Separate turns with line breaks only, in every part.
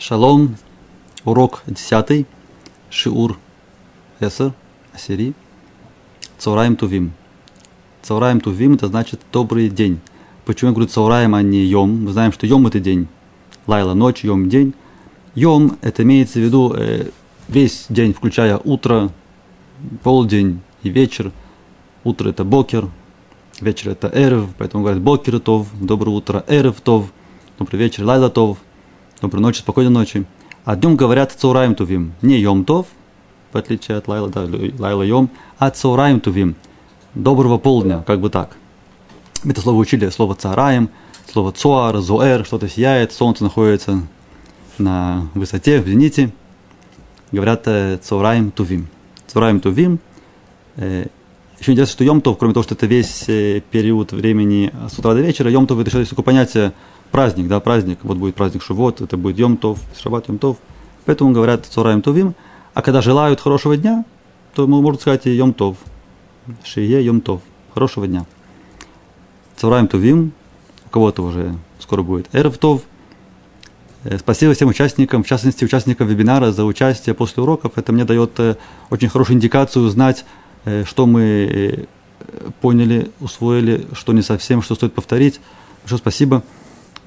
Шалом, урок 10, Шиур Эсер, Асири, Цаураем Тувим. Цаураем Тувим это значит добрый день. Почему я говорю Цаураем, а не Йом? Мы знаем, что Йом это день. Лайла ночь, Йом день. Йом это имеется в виду э, весь день, включая утро, полдень и вечер. Утро это бокер, вечер это эрв, поэтому говорят бокер тов, доброе утро, эрв тов, добрый вечер, лайла тов – Доброй ночи, спокойной ночи. А днем говорят цаураем тувим. Не йом тов, в отличие от лайла, да, лайла йом, а цаураем тувим. Доброго полдня, как бы так. Мы это слово учили, слово цараем, слово цуар, зоэр, что-то сияет, солнце находится на высоте, в зените. Говорят э, цаураем тувим. Цаураем тувим. Э, еще интересно, что Йомтов, кроме того, что это весь э, период времени с утра до вечера, Йомтов это еще такое понятие праздник, да, праздник, вот будет праздник Шувот, это будет Йом Тов, Шаббат Йом Тов, поэтому говорят Цораем Товим, а когда желают хорошего дня, то можно сказать и Йом Тов, Шие Йом Тов, хорошего дня. Цораем Товим, у кого-то уже скоро будет Эрв Тов, э, Спасибо всем участникам, в частности участникам вебинара за участие после уроков. Это мне дает э, очень хорошую индикацию узнать, э, что мы поняли, усвоили, что не совсем, что стоит повторить. Большое спасибо.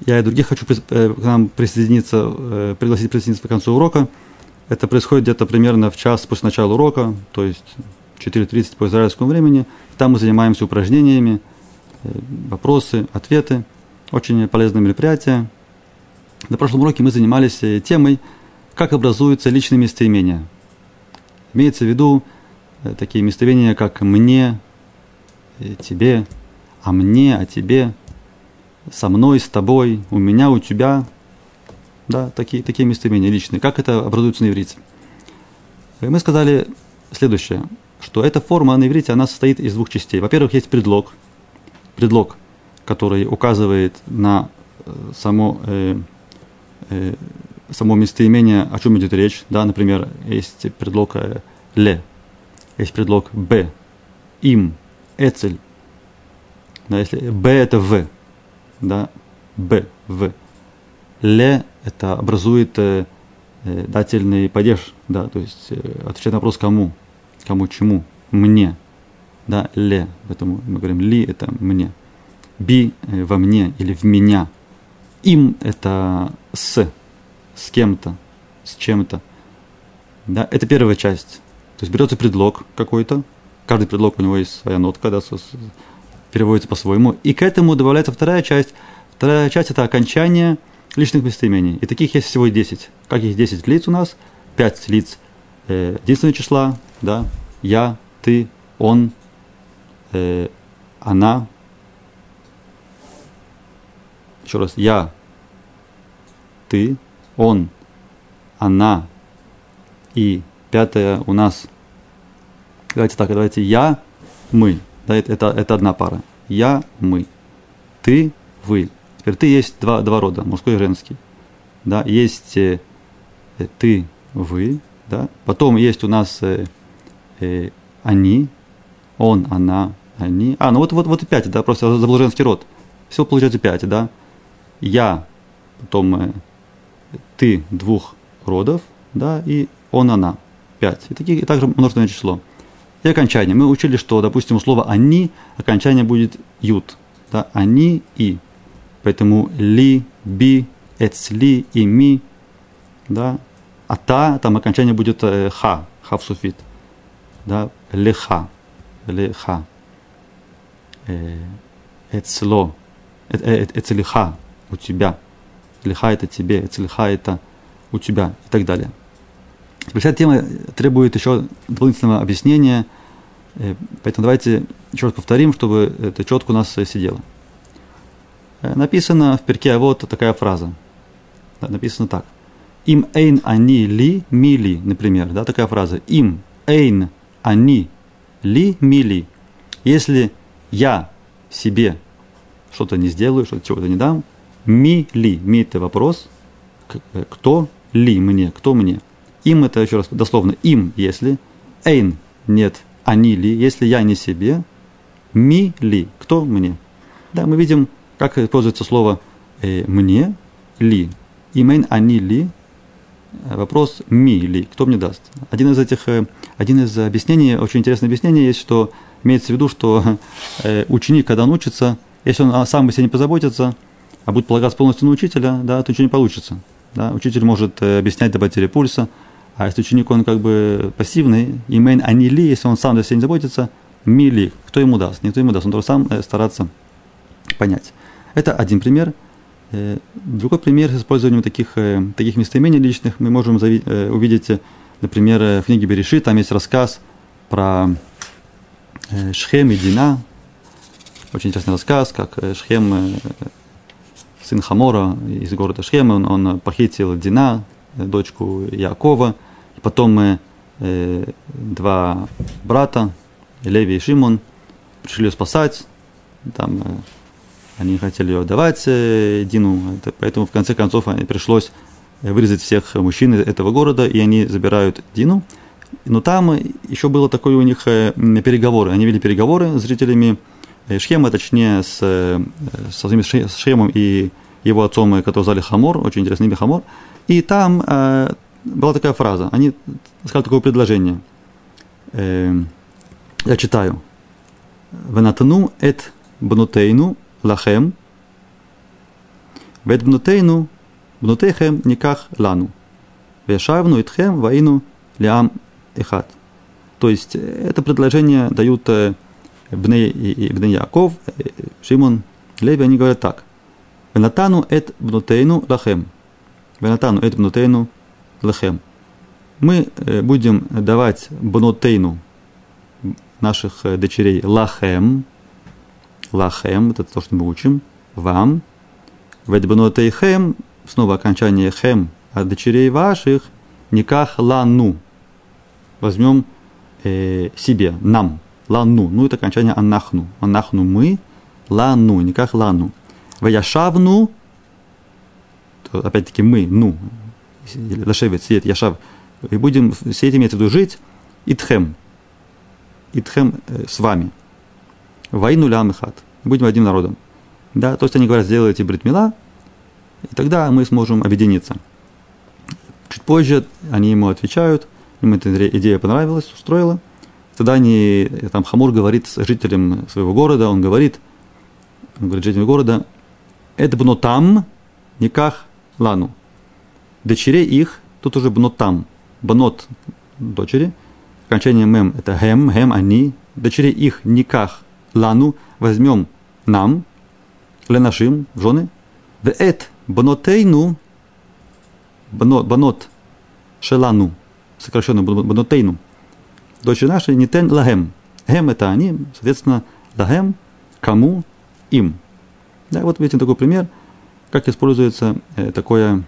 Я и других хочу э, к нам присоединиться, э, пригласить присоединиться к концу урока. Это происходит где-то примерно в час после начала урока, то есть 4.30 по израильскому времени. Там мы занимаемся упражнениями, э, вопросы, ответы. Очень полезное мероприятие. На прошлом уроке мы занимались темой, как образуются личные местоимения. Имеется в виду такие местоимения, как «мне», «тебе», «а мне», «а тебе», со мной, с тобой, у меня, у тебя. Да, такие, такие местоимения личные. Как это образуется на иврите? И мы сказали следующее, что эта форма на иврите, она состоит из двух частей. Во-первых, есть предлог. Предлог, который указывает на э, само, э, э, само местоимение, о чем идет речь. Да, например, есть предлог э, «ле», есть предлог «б», «им», «эцель». Да, если «б» – это «в», да, Б, В. Ле это образует э, э, дательный падеж, да, то есть э, отвечает на вопрос кому, кому, чему, мне, да, ле, поэтому мы говорим ли это мне, би э, во мне или в меня, им это с, с кем-то, с чем-то, да, это первая часть, то есть берется предлог какой-то, каждый предлог у него есть своя нотка, да, переводится по-своему. И к этому добавляется вторая часть. Вторая часть – это окончание личных местоимений. И таких есть всего 10. Как их 10 лиц у нас? 5 лиц э, единственного числа, да, я, ты, он, э, она. Еще раз, я, ты, он, она и пятое у нас. Давайте так, давайте я, мы. Да, это, это, это одна пара. Я, мы. Ты, вы. Теперь ты есть два, два рода, мужской и женский. Да, есть э, э, ты, вы. Да. Потом есть у нас э, э, они, он, она, они. А, ну вот, вот, вот и пять, да, просто забыл женский род. Всего получается пять, да. Я, потом э, ты двух родов, да, и он, она. Пять. И, такие, и также множественное число. И окончание. Мы учили, что, допустим, у слова «они» окончание будет «ют». Да? «Они» и. Поэтому «ли», «би», «эцли» и «ми». Да? А «та» там окончание будет э, «ха», «ха» в суфит. Да? «Леха», «леха». Э, «Эцло», э, э, «эцлиха» у тебя. «Лиха» это тебе, «эцлиха» это у тебя и так далее. Вся тема требует еще дополнительного объяснения, э, поэтому давайте еще раз повторим, чтобы это четко у нас сидело. Э, написано в перке а вот такая фраза. Написано так. Им эйн они ли мили, например, да, такая фраза. Им эйн они ли мили. Если я себе что-то не сделаю, что-то чего-то не дам, ми ли, ми это вопрос, э, кто ли мне, кто мне – им это еще раз дословно им, если. Эйн нет, они ли, если я не себе. Ми ли, кто мне. Да, мы видим, как используется слово э, мне, ли. Имен они ли, вопрос ми ли, кто мне даст. Один из этих, один из объяснений, очень интересное объяснение есть, что имеется в виду, что ученик, когда он учится, если он сам о себе не позаботится, а будет полагаться полностью на учителя, да, то ничего не получится. Да? Учитель может объяснять до потери пульса, а если ученик, он как бы пассивный, имен анили, если он сам за себя не заботится, мили, кто ему даст? Никто ему даст, он должен сам стараться понять. Это один пример. Э, другой пример с использованием таких, э, таких местоимений личных мы можем э, увидеть, например, в книге Береши, там есть рассказ про Шхем и Дина. Очень интересный рассказ, как Шхем, сын Хамора из города Шхем, он, он похитил Дина, дочку Якова, потом э, два брата, Леви и Шимон, пришли ее спасать, там они хотели ее отдавать э, Дину, поэтому в конце концов пришлось вырезать всех мужчин этого города, и они забирают Дину. Но там еще было такое у них э, переговоры. Они вели переговоры с жителями э, Шхема, точнее с, с Шхемом и его отцом, которого звали Хамор, очень интересный имя Хамор. И там э, была такая фраза. Они сказали такое предложение. Э, я читаю. Венатану эт бнутейну лахем, вет бнутейну, бнутейхем никах лану. Вешавну итхем ваину лиам ихат. То есть это предложение дают Бней и Бней Яков, Шимон, Леви, они говорят так. Венатану эт бнутейну лахем. Венатану эт бнутейну лахем. Мы будем давать бнутейну наших дочерей лахем, лахем, это то, что мы учим, вам, ведбанотейхем, снова окончание хем, от дочерей ваших, никах лану. Возьмем э, себе, нам, лану, ну это окончание анахну, анахну мы, лану, никах лану. Ваяшавну, опять-таки мы, ну, лашевет, сидит, яшав, и будем сидеть, имеется в виду жить, итхем, итхем э, с вами – Войну лямихат. Будем одним народом. Да, то есть они говорят, сделайте бритмила, и тогда мы сможем объединиться. Чуть позже они ему отвечают, им эта идея понравилась, устроила. Тогда они, там Хамур говорит с жителем своего города, он говорит, он говорит жителям города, это бно там, никах лану. Дочерей их, тут уже бно там, бнот дочери, окончание мем, это хем, хем, они, дочерей их никах лану, возьмем нам, ленашим, жены, в эт банотейну, банот шелану, сокращенно банотейну, дочери наши, не тен лагем. Гем это они, соответственно, лагем, кому, им. Да, вот видите такой пример, как используется э, такое,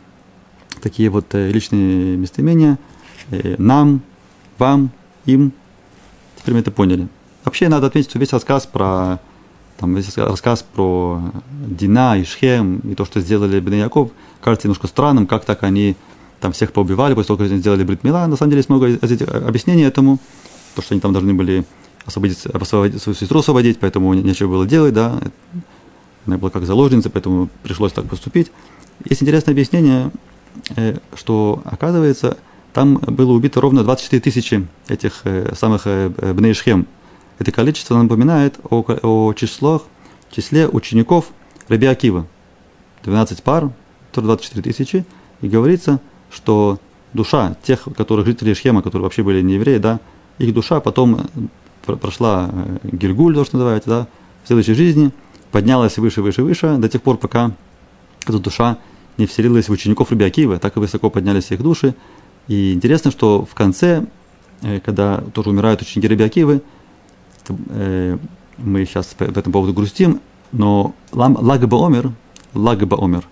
такие вот э, личные местоимения э, нам, вам, им. Теперь мы это поняли. Вообще надо отметить, что весь рассказ про там, весь рассказ про Дина и Шхем и то, что сделали Бен Яков, кажется немножко странным, как так они там всех поубивали после того, как они сделали Бритмила. На самом деле есть много объяснений этому, то, что они там должны были освободить, освободить свою сестру освободить, поэтому нечего было делать, да. Она была как заложница, поэтому пришлось так поступить. Есть интересное объяснение, э, что, оказывается, там было убито ровно 24 тысячи этих э, самых э, Бней Шхем, это количество напоминает о, о числах, числе учеников Раби Акива. 12 пар, 24 тысячи. И говорится, что душа тех, которых жители Шхема, которые вообще были не евреи, да, их душа потом э, прошла э, Гильгуль, то, что называется, да, в следующей жизни, поднялась выше, выше, выше, до тех пор, пока эта душа не вселилась в учеников Раби Акива, так и высоко поднялись их души. И интересно, что в конце, э, когда тоже умирают ученики Раби Акивы, э, мы сейчас по, этому поводу грустим, но лагба омер, лагба омер,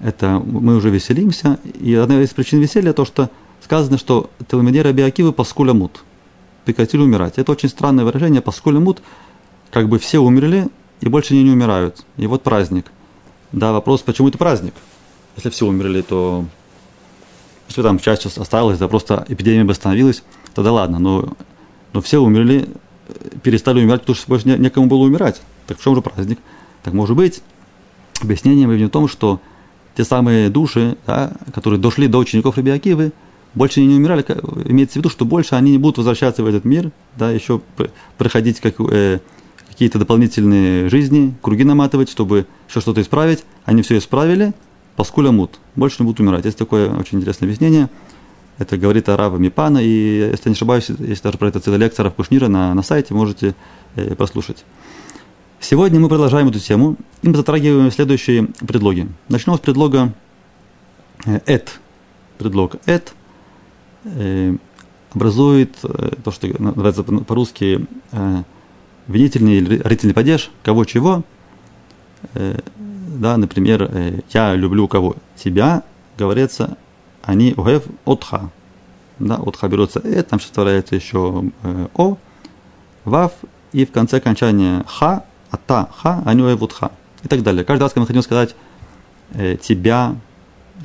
это мы уже веселимся, и одна из причин веселья то, что сказано, что Телмедей Раби Акивы паскуля мут, прекратили умирать. Это очень странное выражение, паскуля мут, как бы все умерли и больше не, не умирают. И вот праздник. Да, вопрос, почему это праздник? Если все умерли, то если там часть осталась, да просто эпидемия бы остановилась, тогда ладно, но, но все умерли, перестали умирать, потому что больше некому было умирать. Так в чем же праздник? Так может быть, объяснение мы видим в том, что те самые души, да, которые дошли до учеников Раби Акивы, больше не умирали, имеется в виду, что больше они не будут возвращаться в этот мир, да, еще проходить как, э, какие-то дополнительные жизни, круги наматывать, чтобы еще что-то исправить. Они все исправили, поскуля мут, больше не будут умирать. Есть такое очень интересное объяснение. Это говорит Арава Мипана, и, если не ошибаюсь, есть даже про это целая лекция Рав Кушнира на, на сайте, можете э, послушать. Сегодня мы продолжаем эту тему, и мы затрагиваем следующие предлоги. Начнем с предлога э, «эт». Предлог «эт» э, образует э, то, что называется по-русски винительный или родительный падеж, кого чего. Э, да, например, э, «я люблю кого?» Тебя, говорится, они угев отха. Да, отха берется э, там составляется еще э, о, вав, и в конце окончания ха, ата, ха, они угев отха. И так далее. Каждый раз, когда мы хотим сказать э, тебя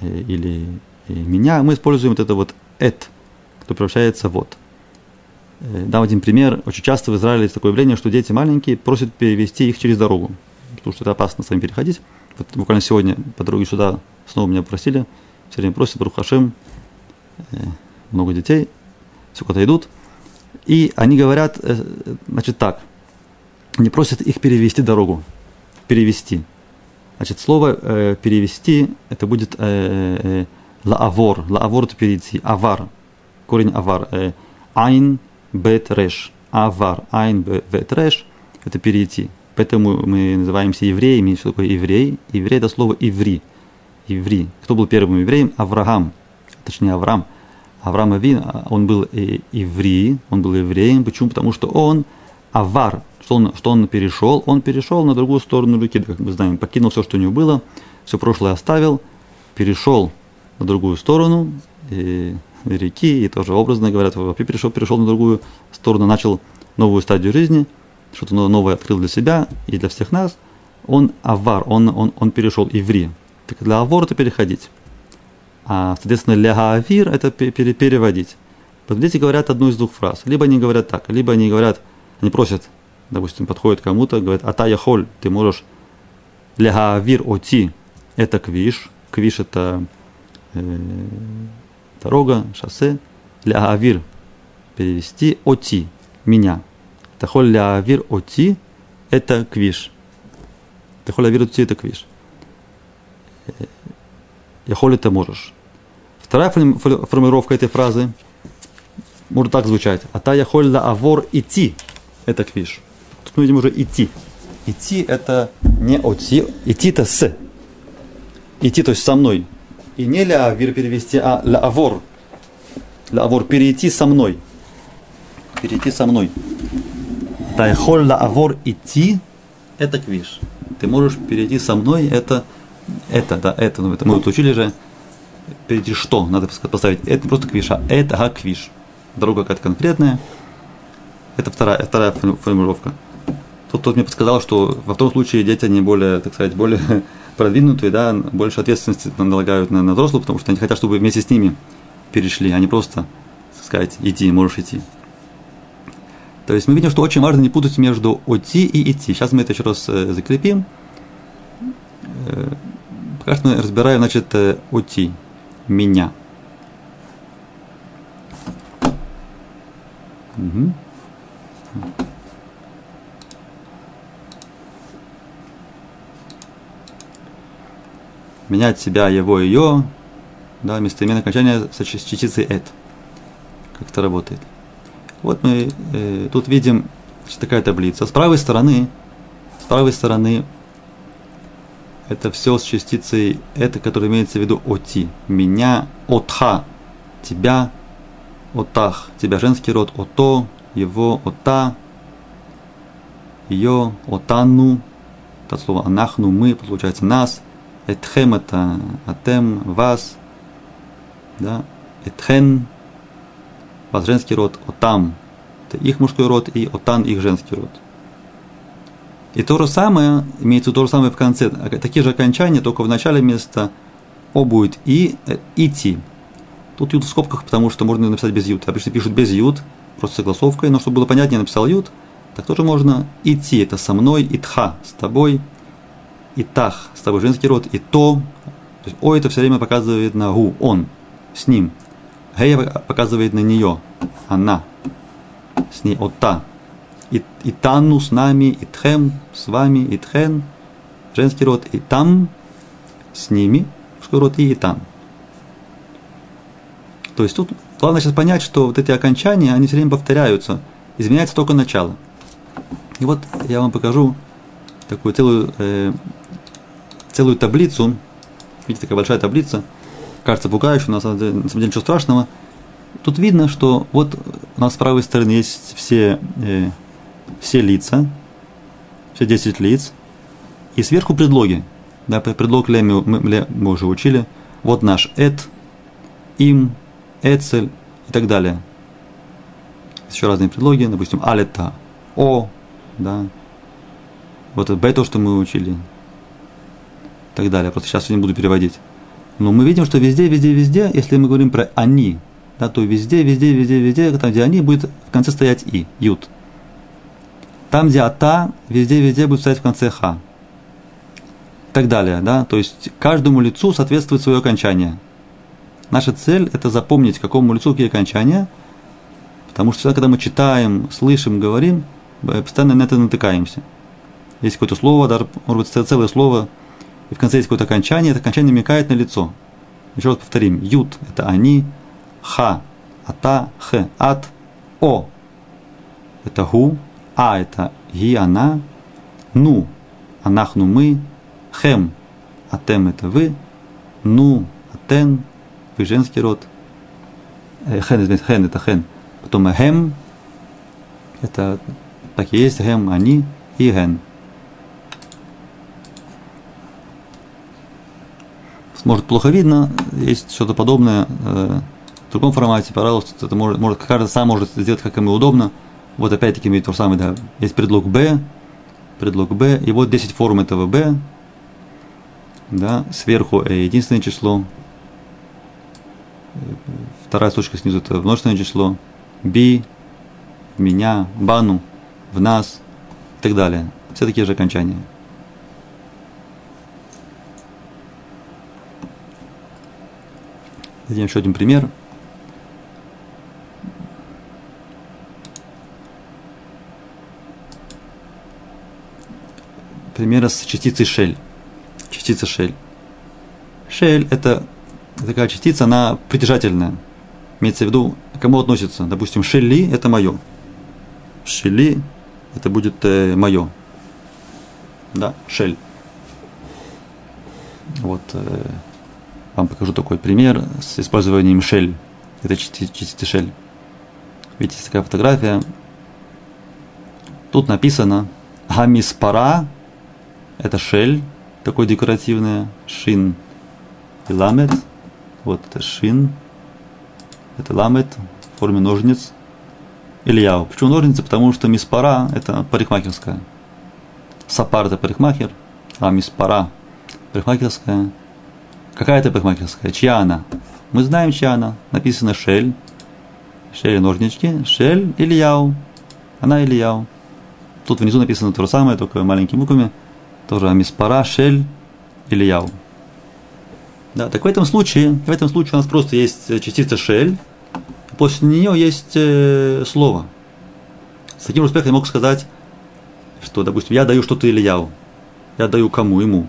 э, или э, меня, мы используем вот это вот эт, кто превращается вот. Э, дам один пример. Очень часто в Израиле есть такое явление, что дети маленькие просят перевести их через дорогу, потому что это опасно с вами переходить. Вот буквально сегодня по дороге сюда снова меня просили, все время просят, Барухашем, э, много детей, все куда-то идут. И они говорят, э, значит, так, они просят их перевести дорогу, перевести. Значит, слово э, перевести, это будет э, э, лаавор, лаавор это перейти, авар, корень авар, э, айн, бет, реш, авар, айн, бет, это перейти. Поэтому мы называемся евреями. Что такое еврей? Еврей – это слово «иври», еврей. Кто был первым евреем? Авраам, точнее Авраам. Авраам Авин, он был еврей, он был евреем. Почему? Потому что он авар, что он, что он перешел? Он перешел на другую сторону реки, как мы знаем, покинул все, что у него было, все прошлое оставил, перешел на другую сторону и, реки, и тоже образно говорят, вообще перешел, перешел на другую сторону, начал новую стадию жизни, что-то новое открыл для себя и для всех нас. Он авар, он, он, он перешел еврей. Так для авор это переходить. А, соответственно, для авир это переводить. Вот дети говорят одну из двух фраз. Либо они говорят так, либо они говорят, они просят, допустим, подходят кому-то, говорят, ата яхоль, ты можешь для авир оти, это квиш. Квиш это э, дорога, шоссе. Для авир перевести оти, меня. Тахоль ля авир оти, это квиш. Тахоль авир оти, это квиш. Яхоль ты можешь. Вторая формулировка этой фразы может так звучать. А та яхоль ла авор идти. Это квиш. Тут мы видим уже идти. Идти это не оти, идти это с. Идти, то есть со мной. И не ля авир перевести, а ла авор. Ла авор, перейти со мной. Перейти со мной. Тайхоль авор идти, это квиш. Ты можешь перейти со мной, это это, да, это, ну, это мы вот учили же, перейти что, надо поставить, это не просто квиша, это гаквиш. Дорога какая-то конкретная. Это вторая, вторая формулировка. Тот мне подсказал, что во втором случае дети, они более, так сказать, более продвинутые, да, больше ответственности налагают на, на взрослых, потому что они хотят, чтобы вместе с ними перешли, а не просто, так сказать, иди, можешь идти. То есть мы видим, что очень важно не путать между идти и идти. Сейчас мы это еще раз э, закрепим. Э, Пока что мы разбираем, значит, уйти. Меня. Угу. Менять себя, его, ее. Да, местоименно окончания с частицей «эт». Как это работает. Вот мы э, тут видим значит, такая таблица. С правой стороны, с правой стороны это все с частицей это, которое имеется в виду оти. Меня, отха, тебя, отах, тебя женский род, ото, его, ота, ее, отану, это слово анахну, мы, получается нас, этхем это атем, вас, да, этхен, вас женский род, отам, это их мужской род, и отан их женский род. И то же самое, имеется то же самое в конце, такие же окончания, только в начале места О будет и, э, идти. Тут ют в скобках, потому что можно написать без ют. Обычно пишут без ют, просто согласовкой, но чтобы было понятнее, написал ют. Так тоже можно идти, это со мной, итха, с тобой, итах, с тобой женский род, и то, То есть о это все время показывает на гу, он, с ним. Гея показывает на нее, она, с ней, от та. И, и тану с нами, и тхем, с вами, и тхен, женский род, и там, с ними, мужской род, и, и там. То есть тут главное сейчас понять, что вот эти окончания, они все время повторяются, изменяется только начало. И вот я вам покажу такую целую, э, целую таблицу, видите, такая большая таблица, кажется пугающая, на самом деле, на самом деле ничего страшного. Тут видно, что вот у нас с правой стороны есть все, э, все лица, все 10 лиц, и сверху предлоги. Да, предлог ле мы, мы, мы уже учили. Вот наш эт, им, эцель и так далее. Еще разные предлоги, допустим, алета, о, да. Вот это то, что мы учили. И так далее. Просто сейчас я не буду переводить. Но мы видим, что везде, везде, везде, если мы говорим про они, да, то везде, везде, везде, везде, там, где они, будет в конце стоять и, ют. Там, где ата, везде, везде будет стоять в конце ха. И так далее, да, то есть каждому лицу соответствует свое окончание. Наша цель – это запомнить, какому лицу какие окончания, потому что всегда, когда мы читаем, слышим, говорим, постоянно на это натыкаемся. Есть какое-то слово, даже, может быть, целое слово, и в конце есть какое-то окончание, это окончание намекает на лицо. Еще раз повторим. Ют – это они, ха – ата, х – ат, о – это гу, а – это ги, она, ну – анахну мы, хем – атем – это вы, ну – атен, вы женский род, э, хен, извините, хен – это хен, потом хем – это так и есть, хем – они, и ген – может плохо видно, есть что-то подобное э, в другом формате, пожалуйста, это может, может каждый сам может сделать, как ему удобно. Вот опять-таки то же самое, да, есть предлог B, предлог B, и вот 10 форм этого B, да, сверху э, единственное число, вторая строчка снизу это множественное число, в меня, бану, в нас и так далее. Все такие же окончания. Дадим еще один пример. Пример с частицей шель. Частица шель. Шель – это такая частица, она притяжательная. Имеется в виду, к кому относится. Допустим, шели – это мое. Шели – это будет э, мое. Да, шель. Вот. Э, вам покажу такой пример с использованием шель. Это частицы шель. Видите, такая фотография. Тут написано Хамиспара, это шель, такой декоративная, шин и ламет. Вот это шин, это ламет в форме ножниц. Ильяу. Почему ножницы? Потому что миспара – это парикмахерская. Сапар – это парикмахер, а миспара – парикмахерская. Какая это парикмахерская? Чья она? Мы знаем, чья она. Написано Шель. Шель ножнички. Шель Ильяу. Она Ильяу. Тут внизу написано то же самое, только маленькими буквами. Тоже Амиспара, Шель, Ильяу. Да, так в этом случае, в этом случае у нас просто есть частица Шель. После нее есть э, слово. С таким успехом я мог сказать, что, допустим, я даю что-то Ильяу. Я даю кому? Ему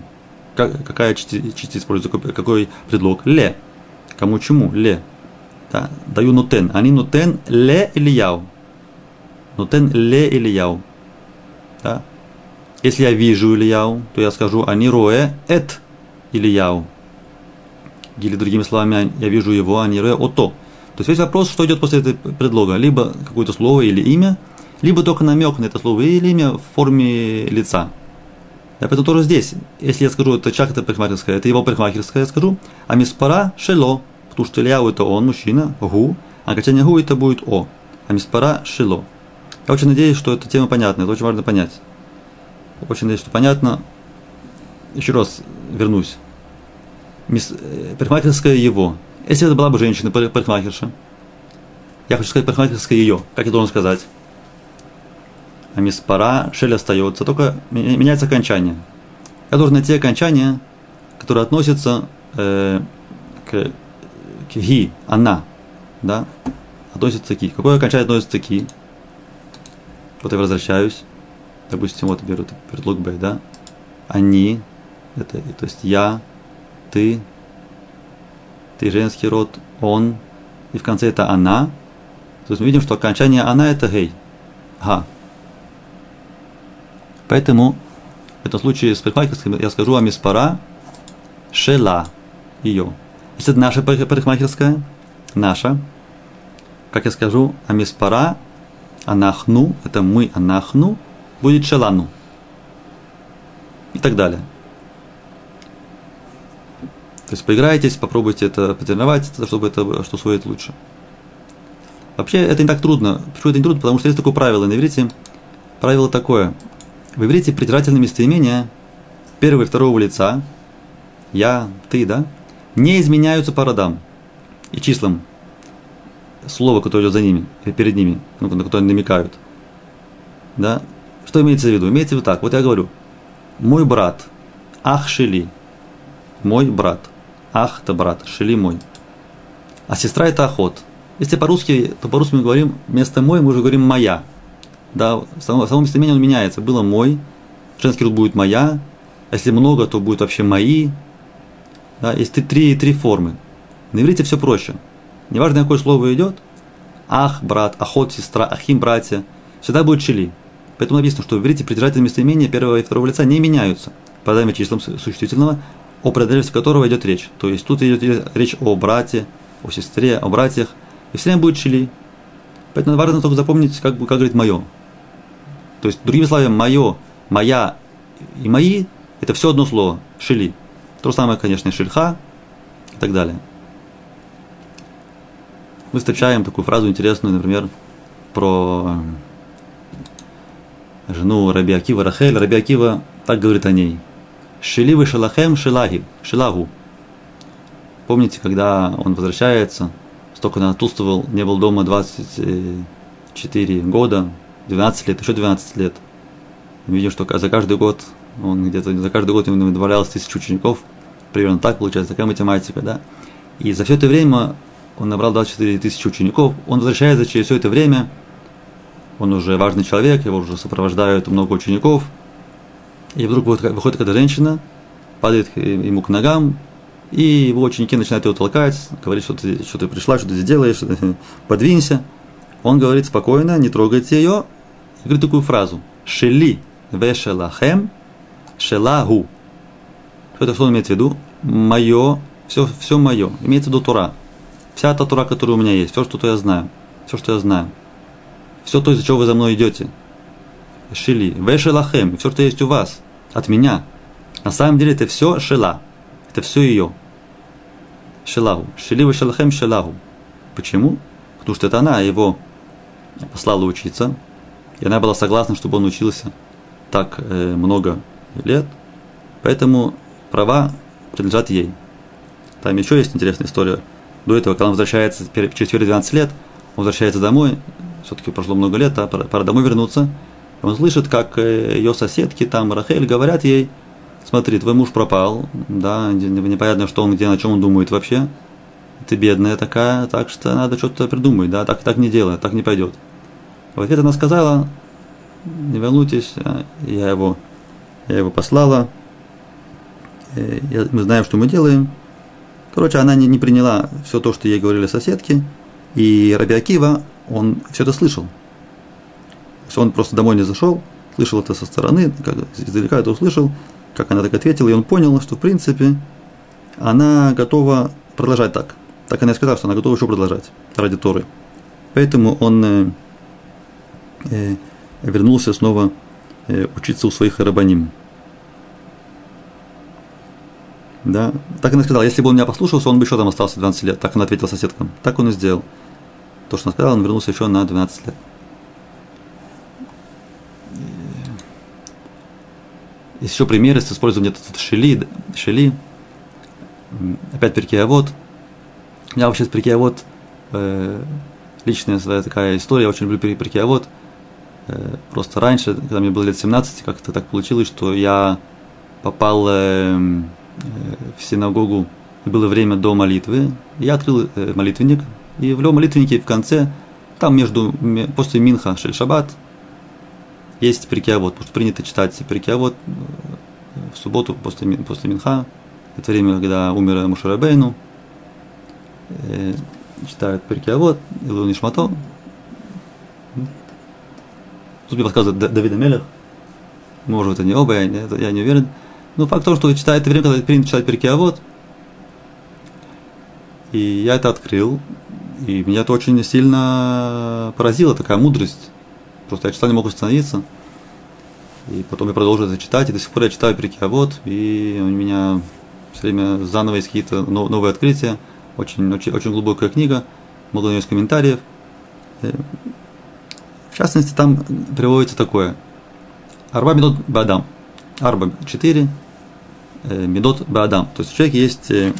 как, какая частица используется, какой, предлог? Ле. Кому чему? Ле. Да. Даю нотен. Они нотен ле или яу. Нотен ле или яу. Да. Если я вижу Ильяу, то я скажу они роэ эт Ильяу. Или другими словами, я вижу его, они роэ ото. То есть весь вопрос, что идет после этого предлога. Либо какое-то слово или имя, либо только намек на это слово или имя в форме лица. Я поэтому тоже здесь, если я скажу, это чак, это парикмахерская, это его парикмахерская, я скажу, а миспара шело, потому что Ильяу это он, мужчина, гу, а окончание гу это будет о, а миспара шело. Я очень надеюсь, что эта тема понятна, это очень важно понять. Очень надеюсь, что понятно. Еще раз вернусь. Мис, э, парикмахерская его. Если это была бы женщина, парикмахерша, я хочу сказать парикмахерская ее. Как я должен сказать? Миспара шель остается, только меняется окончание. Я должен найти окончание, которое относится э, к, к ги, она, да, относится ки. Какое окончание относится ки? Вот я возвращаюсь. Допустим, вот берут предлог Б, да? Они, это, то есть я, ты, ты женский род, он, и в конце это она. То есть мы видим, что окончание она это гей. Га. Поэтому в этом случае с парикмахерской я скажу амиспара шела ее. Если это наша парикмахерская, наша, как я скажу, амиспара анахну, это мы анахну, будет шелану. И так далее. То есть поиграйтесь, попробуйте это потренировать, чтобы это что усвоить лучше. Вообще это не так трудно. Почему это не трудно? Потому что есть такое правило на иврите. Правило такое. В иврите притирательные местоимения первого и второго лица, я, ты, да, не изменяются по родам и числам слова, которое идет за ними, перед ними, ну, на которое они намекают. Да? Что имеется в виду? Имеется в виду так. Вот я говорю, мой брат, ах Шили, мой брат, ах это брат, Шили мой. А сестра это охот. Если по-русски, то по-русски мы говорим, вместо мой мы уже говорим моя. Да, в самом, в самом местоимении он меняется. Было мой, женский род будет моя, а если много, то будет вообще мои. Да, есть три, три формы. На иврите все проще. Неважно, какое слово идет, ах, брат, охот, сестра, ахим, братья, всегда будет чили. Поэтому написано, что в иврите притирательные местоимения первого и второго лица не меняются по данным числам существительного, о предательстве которого идет речь. То есть тут идет речь о брате, о сестре, о братьях, и все время будет чили. Поэтому важно только запомнить, как, как говорит мое. То есть, другими словами, мое, моя и мои – это все одно слово, шили. То же самое, конечно, шильха и так далее. Мы встречаем такую фразу интересную, например, про жену Раби Акива Рахель. Раби Акива так говорит о ней. Шили вы шалахем шилаги, шилагу. Помните, когда он возвращается, столько он отсутствовал, не был дома 24 года, 12 лет, еще 12 лет. Мы видим, что за каждый год, он где-то за каждый год ему добавлялось тысячу учеников. Примерно так получается, такая математика, да. И за все это время он набрал 24 тысячи учеников. Он возвращается через все это время, он уже важный человек, его уже сопровождают много учеников. И вдруг выходит какая-то женщина, падает ему к ногам, и его ученики начинают его толкать, говорить, что ты, что ты пришла, что ты делаешь, подвинься. Он говорит спокойно, не трогайте ее, и говорит такую фразу. Шели вешелахем шелаху. Что это что он имеет в виду? Мое, все, все мое. Имеется в виду Тура. Вся та Тура, которая у меня есть, все, что я знаю. Все, что я знаю. Все то, из-за чего вы за мной идете. Шили. Вешелахем. Все, что есть у вас. От меня. На самом деле это все шела. Это все ее. Шелаху. Шили вешелахем шелаху. Почему? Потому что это она его послала учиться, и она была согласна, чтобы он учился так э, много лет, поэтому права принадлежат ей. Там еще есть интересная история. До этого, когда он возвращается через 12 лет, он возвращается домой, все-таки прошло много лет, а пора, домой вернуться. Он слышит, как э, ее соседки, там, Рахель, говорят ей, смотри, твой муж пропал, да, непонятно, что он, где, на чем он думает вообще, ты бедная такая, так что надо что-то придумать, да, так, так не делай, так не пойдет. В ответ она сказала, не волнуйтесь, я его, я его послала, мы знаем, что мы делаем. Короче, она не, не приняла все то, что ей говорили соседки, и Раби Акива, он все это слышал. То есть он просто домой не зашел, слышал это со стороны, как, издалека это услышал, как она так ответила, и он понял, что в принципе она готова продолжать так. Так она и сказала, что она готова еще продолжать ради Торы. Поэтому он э, э, вернулся снова э, учиться у своих рабаним. Да, так она сказала, если бы он меня послушался, он бы еще там остался 12 лет. Так он ответил соседкам. Так он и сделал. То, что он сказал, он вернулся еще на 12 лет. Есть еще примеры с использованием шели, шели. Опять Я вообще с перкеавод э, личная своя такая история, я очень люблю перкеавод. Э, просто раньше, когда мне было лет 17, как-то так получилось, что я попал э, э, в синагогу было время до молитвы. Я открыл э, молитвенник, и в молитвеннике в конце, там между, после Минха Шель Шаббат, есть прикиавод, потому что принято читать прикиавод э, в субботу после, после Минха. Это время, когда умер Мушарабейну. Э, читают прикиавод, Илу Нишмато. Тут мне подсказывает Давид Амелех. Может, это не оба, я не, я не уверен. Но факт в том, что читает время, когда принято читать перкиавод. И я это открыл. И меня это очень сильно поразило, такая мудрость. Просто я читал, не мог остановиться. И потом я продолжил это читать, и до сих пор я читаю перкиавод, и у меня все время заново есть какие-то новые открытия. Очень, очень, очень глубокая книга, много на нее комментариев. Э, в частности, там приводится такое. Арба минут бадам. Арба четыре э, медот бадам. То есть у человека есть э,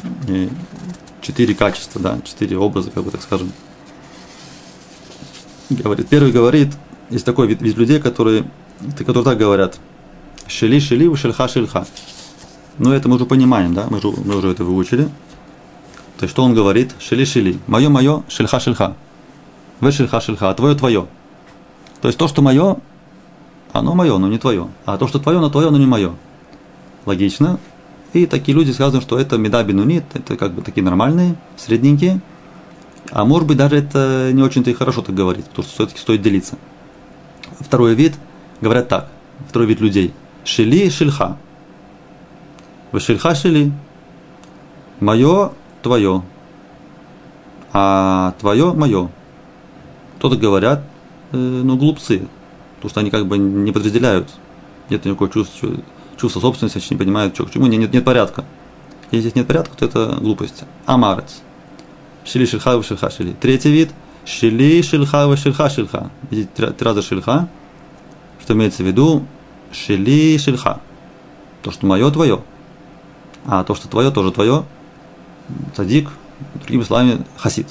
четыре качества, да, четыре образа, как бы так скажем. Говорит, первый говорит, есть такой вид, вид людей, которые, которые так говорят. Шели, шели, шельха, шельха. Ну, это мы уже понимаем, да, мы, уже, мы уже это выучили. То есть, что он говорит? Шели, шели. Мое, мое, шельха, шельха. Вы шельха, шельха, а твое, твое. То есть, то, что мое, оно мое, но не твое. А то, что твое, оно твое, но не мое. Логично. И такие люди сказано, что это меда бинунит, это как бы такие нормальные, средненькие. А может быть, даже это не очень-то и хорошо так говорить, потому что все-таки стоит делиться. Второй вид, говорят так, второй вид людей. Шили шильха. Вы шильха шили. Мое, твое. А твое, мое. Кто-то говорят, э, ну, глупцы. Потому что они как бы не подразделяют. Нет никакого чувства, чувство собственности, очень не понимают, что к чему. Нет, нет, порядка. Если здесь нет порядка, то это глупость. Амарец. Шили шильха шильха шили. Третий вид. Шили шильха шильха шильха. Видите, три раза шильха. Что имеется в виду? Шили шильха. То, что мое, твое. А то, что твое, тоже твое. Садик, другими словами, хасид.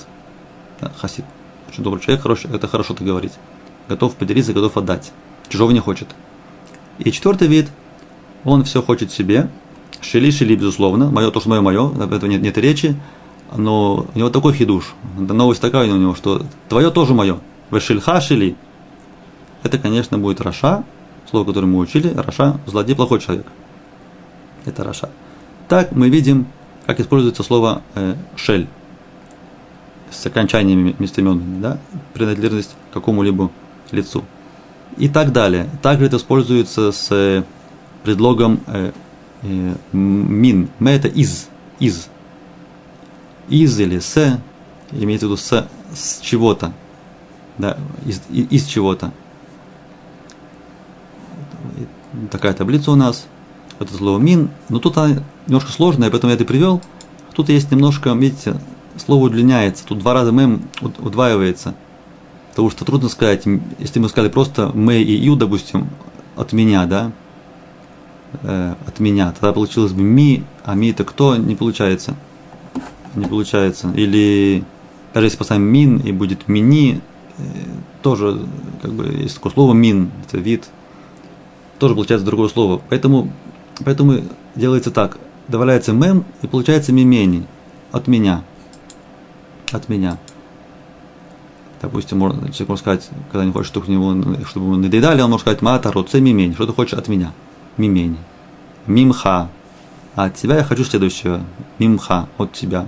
Да, хасид. Очень добрый человек, хороший, это хорошо так говорить. Готов поделиться, готов отдать. Чужого не хочет. И четвертый вид – он все хочет себе. שלי, שלי, безусловно. Мое, то, что мое, мое. Об этом нет, нет речи. Но у него такой хидуш. Новость такая у него, что твое тоже мое. ושלך שלי. Это, конечно, будет רשע, слово, которое мы учили. רשע – злодей, плохой человек. Это רשע. Так мы видим, как используется слово э, של с окончаниями местоименными, да, принадлежность какому-либо лицу. И так далее. Также это используется с предлогом э, э, мин. Ме это из. Из. Из или с, имеется в виду с, с чего-то. Да, из, из чего-то. Такая таблица у нас. Это слово мин. Но тут она немножко сложная, поэтому я это привел. Тут есть немножко, видите, слово удлиняется. Тут два раза мем удваивается. Потому что трудно сказать, если мы сказали просто мы и ю, допустим, от меня, да, э, от меня. Тогда получилось бы ми, а ми это кто? Не получается. Не получается. Или даже если поставим мин и будет мини, э, тоже как бы есть такое слово мин, это вид, тоже получается другое слово. Поэтому, поэтому делается так. Добавляется мем и получается мимени. От меня. От меня. Допустим, можно, человек может сказать, когда не хочет, чтобы, него, чтобы ему надоедали, он может сказать, мата, роце, мимень, что ты хочешь от меня мимени. Мимха. А от тебя я хочу следующего. Мимха. От тебя.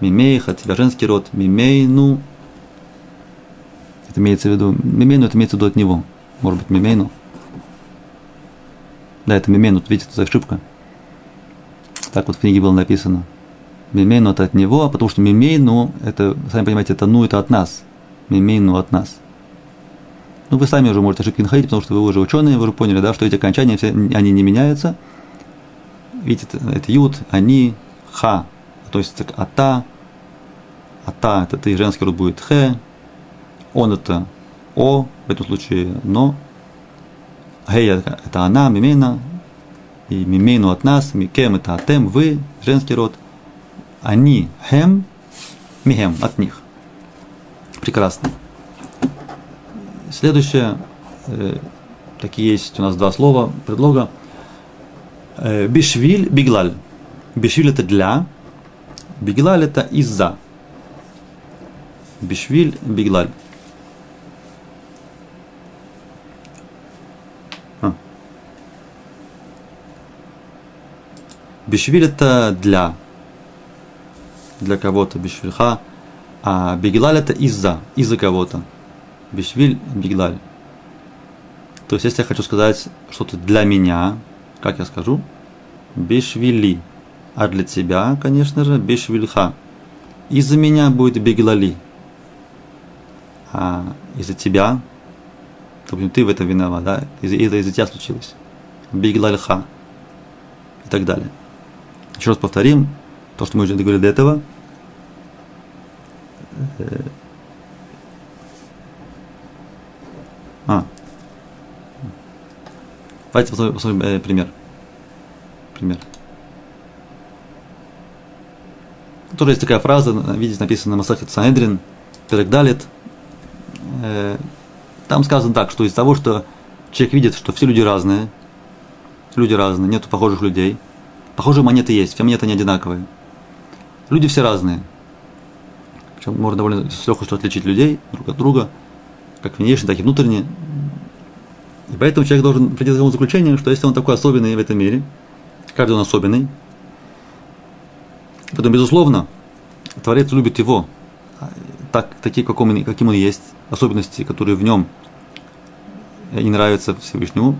Мимейх, от тебя женский род. Мимейну. Это имеется в виду. Мимейну это имеется в виду от него. Может быть, мимейну. Да, это мимейну. Видите, это ошибка. Так вот в книге было написано. Мимейну это от него, а потому что мимейну, это, сами понимаете, это ну, это от нас. Мимейну от нас. Ну, вы сами уже можете ошибки находить, потому что вы уже ученые, вы уже поняли, да, что эти окончания, все, они не меняются. Видите, это, ют, они, ха, относится к ата, ата, это ты, женский род будет хе, он это о, в этом случае но, хей это она, мимена, и мимейну от нас, микем это атем, вы, женский род, они, хем, михем, от них. Прекрасно. Следующее, э, такие есть у нас два слова, предлога. Э, бишвиль, биглаль. Бишвиль это для, Бигилаль это из-за. Бишвиль, биглаль. Бишвиль это для. Для кого-то бишвильха. А бигилаль это из-за. Из-за кого-то. Бишвиль, биглаль. То есть, если я хочу сказать что-то для меня, как я скажу? Бешвили. А для тебя, конечно же, бешвильха. Из-за меня будет беглали. А из-за тебя, допустим, ты в этом виноват, да? Из-за, из-за тебя случилось. Беглальха. И так далее. Еще раз повторим то, что мы уже говорили до этого. Э, а, Давайте посмотрим, посмотрим э, пример. Пример. Тоже есть такая фраза, видите, написано на Масахет Санедрин, Перегдалит. Э, там сказано так, что из того, что человек видит, что все люди разные, люди разные, нету похожих людей. Похожие монеты есть, все монеты не одинаковые. Люди все разные. Причем можно довольно с легкостью отличить людей друг от друга, как внешне, так и внутренне. И поэтому человек должен прийти к такому заключению, что если он такой особенный в этом мире, каждый он особенный, потом, безусловно, Творец любит его, так, такие, каким он, каким он есть, особенности, которые в нем не нравятся Всевышнему.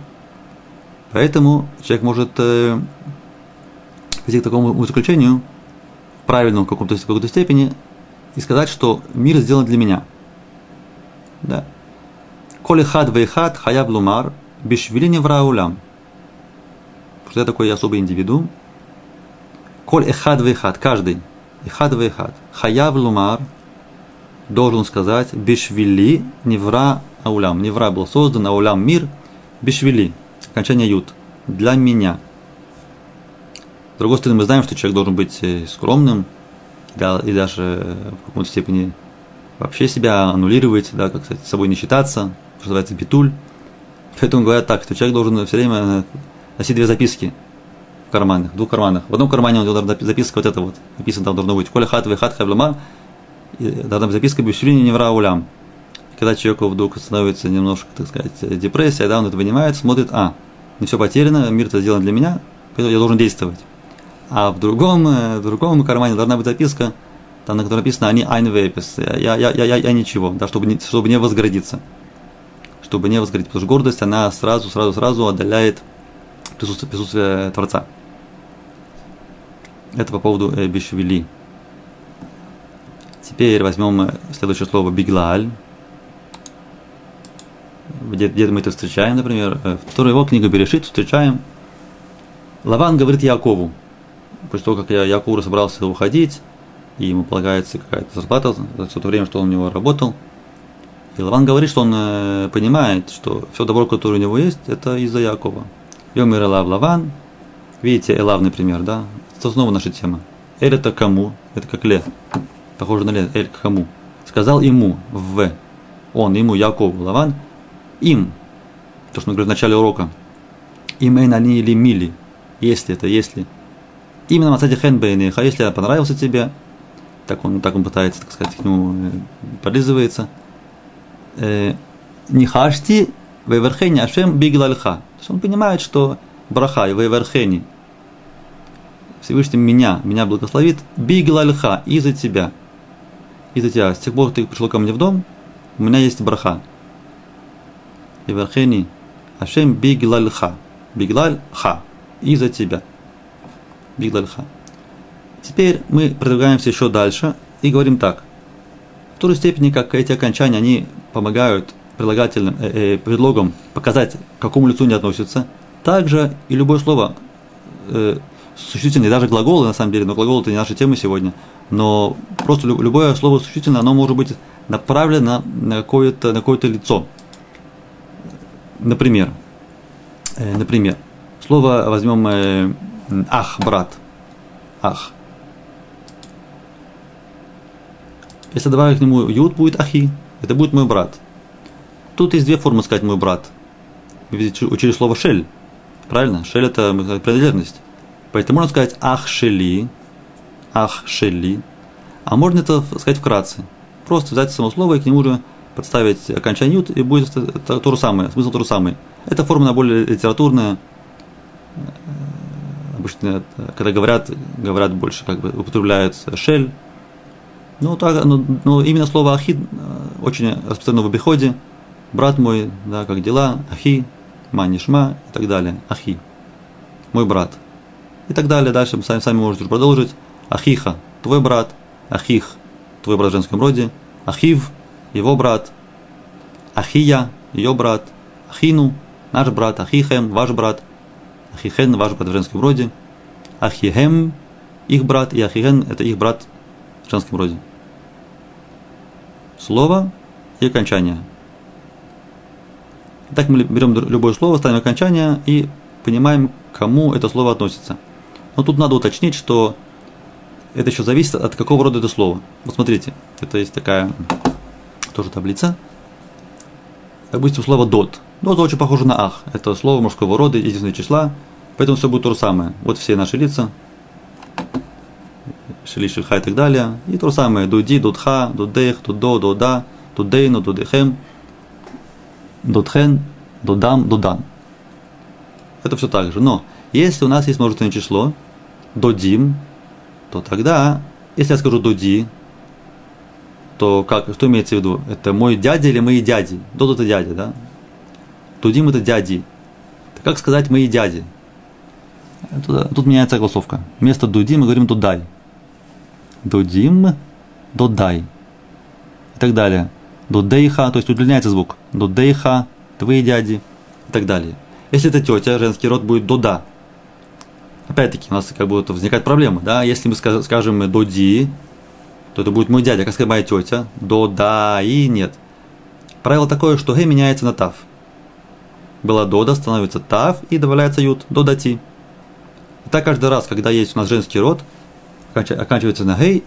Поэтому человек может э, прийти к такому заключению, правильному в каком-то, в какой-то степени, и сказать, что мир сделан для меня. Да. Коли хад вейхад хаяб лумар бишвили невра улям. Что я такой особый индивидуум? Коль эхад вейхад, каждый, эхад вейхад, хаяб лумар, должен сказать бишвили невра аулям. Невра был создан, аулям мир, бишвили, окончание ют, для меня. С другой стороны, мы знаем, что человек должен быть э, скромным, и даже в какой-то степени вообще себя аннулировать, да, как сказать, с собой не считаться, что называется битуль. Поэтому говорят так, что человек должен все время носить две записки в карманах, в двух карманах. В одном кармане он должен записка вот это вот, написано там должно быть, коля хат хат хаблама, должна быть записка бешвини невра улям. Когда человеку вдруг становится немножко, так сказать, депрессия, да, он это вынимает, смотрит, а, не все потеряно, мир это сделан для меня, поэтому я должен действовать. А в другом, э, в другом кармане должна быть записка, там, на которой написано «Они айнвейпес», я, я, я, я, я ничего, да, чтобы не, чтобы не возгордиться чтобы не возгореть, потому что гордость, она сразу, сразу, сразу отдаляет присутствие, присутствие Творца. Это по поводу э, Бишвили. Теперь возьмем э, следующее слово Биглаль. Где, где мы это встречаем, например, э, вторая его книга Берешит встречаем. Лаван говорит Якову, после того, как я Якову собрался уходить, и ему полагается какая-то зарплата за все то время, что он у него работал – и Лаван говорит, что он э, понимает, что все добро, которое у него есть, это из-за Якова. Йомир Элав Лаван. Видите, Элавный пример, да? Это снова наша тема. Эль это кому? Это как Ле. Похоже на Ле. Эль к кому? Сказал ему в. Он, ему, Якову, Лаван. Им. То, что мы говорим в начале урока. Им эйн они или мили. Если это, если. Именно Мацади Хен Бейнеха. Если понравился тебе, так он, так он пытается, так сказать, к нему э, подлизывается – Э, Нихашти вейверхени Ашем бигилальха. То есть он понимает, что браха и вейверхени Всевышний меня, меня благословит бигилальха из-за тебя. Из-за тебя. С тех пор ты пришел ко мне в дом, у меня есть браха. Вейверхени Ашем бигилальха. Биглаль-ха. Из-за тебя. Биглаль-ха. Теперь мы продвигаемся еще дальше и говорим так. В той же степени, как эти окончания, они помогают прилагательным, э, э, предлогом показать, к какому лицу не относится. Также и любое слово э, существительное, даже глаголы, на самом деле, но глаголы это не наша тема сегодня, но просто любое слово существительное, оно может быть направлено на какое-то, на какое-то лицо. Например, э, например, слово возьмем э, ах, брат, ах. Если добавить к нему ют, будет ахи, это будет мой брат. Тут есть две формы сказать мой брат. Вы учили слово шель. Правильно? Шель это принадлежность. Поэтому можно сказать ах шели, ах шелли. А можно это сказать вкратце. Просто взять само слово и к нему же подставить окончание ют, и будет это то же самое, смысл то же самый. Это форма более литературная. Обычно, когда говорят, говорят больше, как бы употребляют шель. Ну, так, но, но именно слово ахид очень распространено в обиходе. Брат мой, да, как дела, ахи, манишма и так далее. Ахи, мой брат. И так далее. Дальше вы сами, сами можете продолжить. Ахиха, твой брат. Ахих, твой брат в женском роде. Ахив, его брат. Ахия, ее брат. Ахину, наш брат. Ахихем, ваш брат. Ахихен, ваш брат в женском роде. Ахихем, их брат. И Ахихен, это их брат в женском роде. Слово и окончание. Так мы берем любое слово, ставим окончание и понимаем, к кому это слово относится. Но тут надо уточнить, что это еще зависит от какого рода это слово. Вот смотрите, это есть такая тоже таблица. Допустим, слово дот. Дот очень похоже на ах. Это слово мужского рода, единственное числа, поэтому все будет то же самое. Вот все наши лица. Шили, шильха и так далее. И то же самое. Дуди, дудха, дудех, дудо, дуда, дудейну, дудехем – Дотхен, додам, додан. Это все так же. Но если у нас есть множественное число, додим, то тогда, если я скажу доди, то как, что имеется в виду? Это мой дядя или мои дяди? Дод это дядя, да? Дудим это дяди. Как сказать мои дяди? Тут, тут меняется голосовка. Вместо дудим мы говорим додай. Дудим, додай. И так далее. Дудейха, то есть удлиняется звук. Дудейха, твои дяди и так далее. Если это тетя, женский род будет дода. Опять-таки у нас как будто возникает проблема, да? Если мы скажем доди, то это будет мой дядя, как сказать моя тетя. Дода и нет. Правило такое, что г меняется на тав. Была дода, становится тав и добавляется ют, додати. И так каждый раз, когда есть у нас женский род, оканчивается на гей,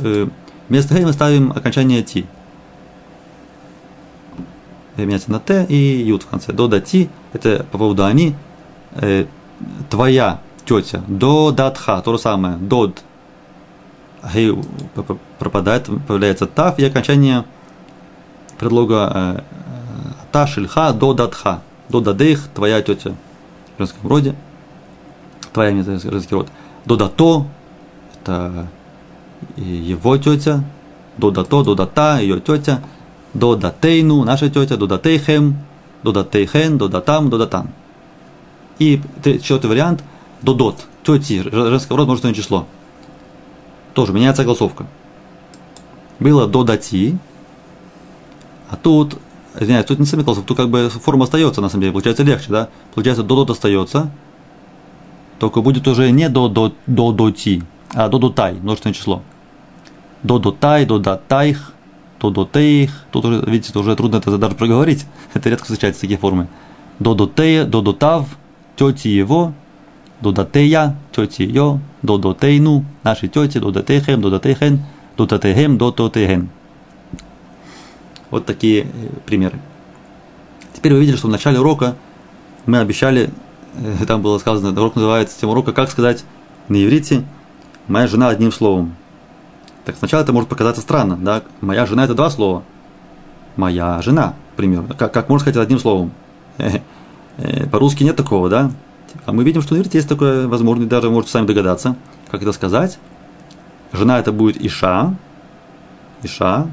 э, вместо гей мы ставим окончание ти меняется на Т и Ют в конце. До дати, это по поводу они, э, твоя тетя, до датха, то же самое, дод, гей пропадает, появляется тав и окончание предлога э, та шильха до датха, до дадех, твоя тетя в женском роде, твоя женский род, до дато, это его тетя, до дато, до дата, ее тетя, Додатейну, наша тетя, додатейхем, додатейхен, додатам, додатан. И четвертый вариант – додот, тети, женского рода множественное число. Тоже меняется голосовка. Было додати, а тут, извиняюсь, тут не сами тут как бы форма остается, на самом деле, получается легче, да? Получается, додот остается, только будет уже не до до до доти, а до дотай, множественное число. До дотай, до датайх, тодотеих, тут уже, видите, уже трудно это даже проговорить, это редко встречаются такие формы. Додотея, додотав, тети его, додотея, тети ее, додотейну, наши тети, додотехем, додотехен, додотехем, дототехен. Вот такие э, примеры. Теперь вы видели, что в начале урока мы обещали, э, там было сказано, урок называется тема урока, как сказать на иврите «моя жена одним словом». Так сначала это может показаться странно, да? Моя жена это два слова. Моя жена, к примеру. Как, как можно сказать одним словом? Э, по-русски нет такого, да? А мы видим, что на есть такое возможность, даже можете сами догадаться, как это сказать. Жена это будет Иша. Иша.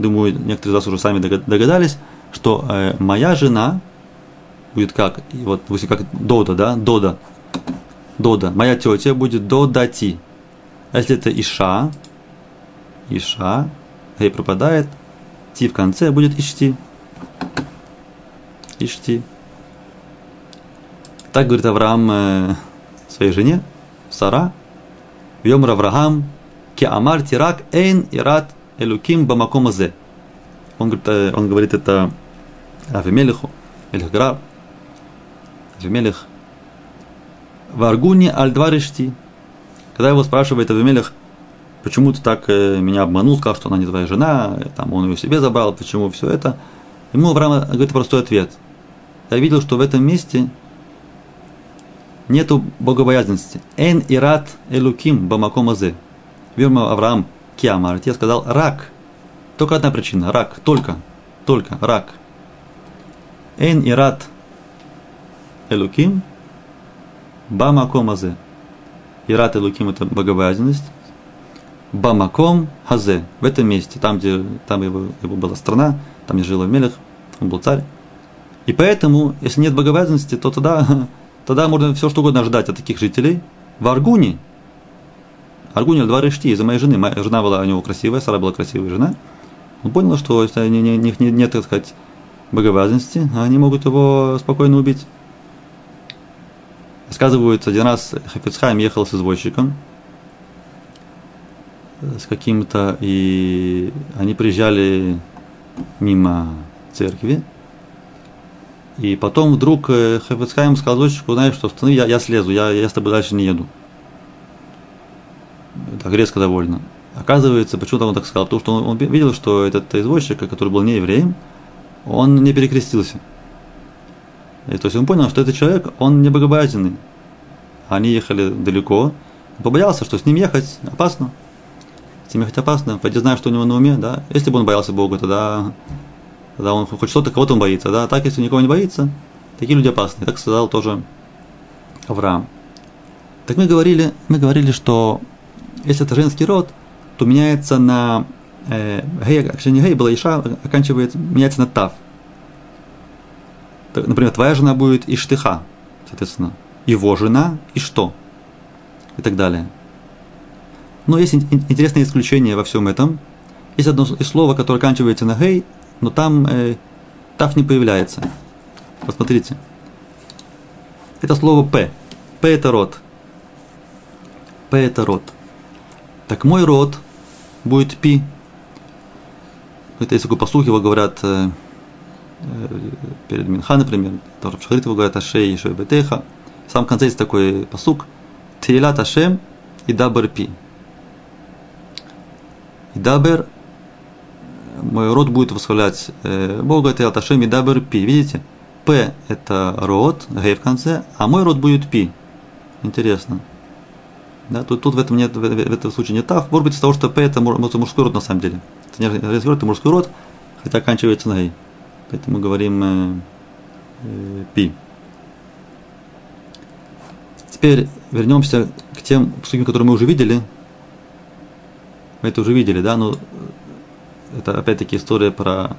Думаю, некоторые из вас уже сами догадались, что э, моя жена будет как, вот, как Дода, да? Дода. Дода. Моя тетя будет Додати. А если это Иша, Иша, Гей пропадает, Ти в конце будет Ишти. Ишти. Так говорит Авраам э, своей жене, Сара, Вьомр Авраам, Ки Амар Тирак Эйн Ират Элуким Бамакомазе. Он говорит, он говорит это Авимелиху, Мелихграб, Авимелих, Варгуни Альдваришти. Когда его спрашивает Авимелих, почему ты так меня обманул, сказал, что она не твоя жена, там, он ее себе забрал, почему все это. Ему Авраам говорит простой ответ. Я видел, что в этом месте нету богобоязненности. Эн ират элуким бамаком азе. Вирма Авраам Киамар, я сказал рак. Только одна причина, рак, только, только рак. Эн ират элуким бамаком азе. Ират элуким это богобоязненность. Бамаком хазе. В этом месте, там, где там его, его была страна, там, где жил Мелех, он был царь. И поэтому, если нет богобоязненности, то тогда, тогда можно все что угодно ждать от таких жителей. В Аргуне, Аргуне два решти из-за моей жены. Моя жена была у него красивая, Сара была красивая жена. Он понял, что если у них нет, так сказать, богобоязненности, они могут его спокойно убить. Сказывают, один раз Хафицхайм ехал с извозчиком, с каким-то, и они приезжали мимо церкви, и потом вдруг э, Хафицхайм сказал извозчику, знаешь что, останови, я, я слезу, я, я с тобой дальше не еду. Так резко довольно. Оказывается, почему-то он так сказал, потому что он, он видел, что этот извозчик, который был не евреем, он не перекрестился. И, то есть он понял, что этот человек, он не богобоязненный. Они ехали далеко. Он побоялся, что с ним ехать опасно. С ним ехать опасно. Пойди знаешь, что у него на уме, да. Если бы он боялся Бога, тогда, тогда он хоть что-то, кого-то он боится, да. Так, если никого не боится, такие люди опасны. Так сказал тоже Авраам. Так мы говорили, мы говорили, что если это женский род, то меняется на э, гей, не гей была иша, оканчивается, меняется на тав. Например, твоя жена будет иштыха, соответственно, его жена и что? И так далее. Но есть интересное исключение во всем этом. Есть одно слово, которое оканчивается на гей, но там э, тав не появляется. Посмотрите. Это слово п. פה это рот. פה это рот. Так мой рот будет פי. Это есть такой פסוק, его говорят э, э, перед מנחה, например, тоже в שחרית его говорят אשרי יושבי ביתך. В самом конце есть такой פסוק תהילת השם ידבר פי. ידבר, мой рот будет восхвалять э, Бога, תהילת השם ידבר פי. Видите? П это род, гей в конце, а мой род будет Пи. Интересно. Да, тут, тут в этом нет, в, этом случае не тав. Может быть, из того, что П это мужской род на самом деле. Это не род, это мужской род, хотя оканчивается на гей. Поэтому мы говорим э, э, пи. Теперь вернемся к тем псуким, которые мы уже видели. Мы это уже видели, да, но это опять-таки история про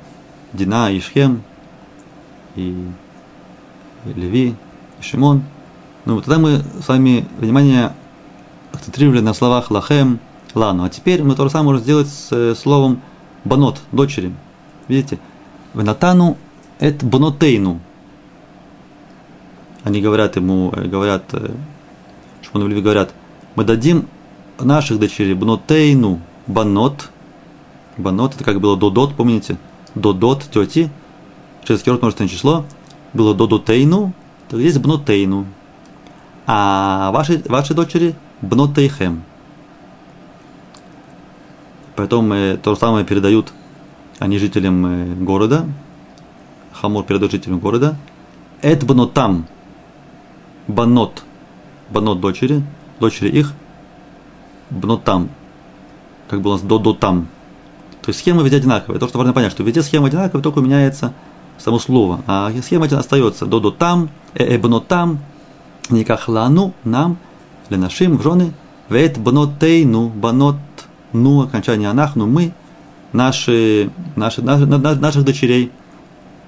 Дина и Шхем, и, и Леви, и Шимон. Ну, тогда мы с вами внимание акцентрировали на словах лахем, лану. А теперь мы то же самое можем сделать с э, словом банот, дочери. Видите? Венатану это банотейну. Они говорят ему, э, говорят э, Шмон Леви говорят, мы дадим наших дочерей бнотейну банот. Банот, это как было додот, помните? Додот, тети. Через род множественное число. Было додотейну, то здесь бнотейну. А ваши, ваши дочери бнотейхем. Потом э, то же самое передают они жителям э, города. Хамор передает жителям города. Эт бнотам. Банот банот дочери, дочери их, бнотам, как было у нас до там. То есть схема везде одинаковая. То, что важно понять, что везде схема одинаковая, только меняется само слово. А схема остается до до там, э э там, никах лану, нам, ленашим, в жены, вет бнотейну, банот, ну, окончание анахну, мы, наши, наши, наши, наших дочерей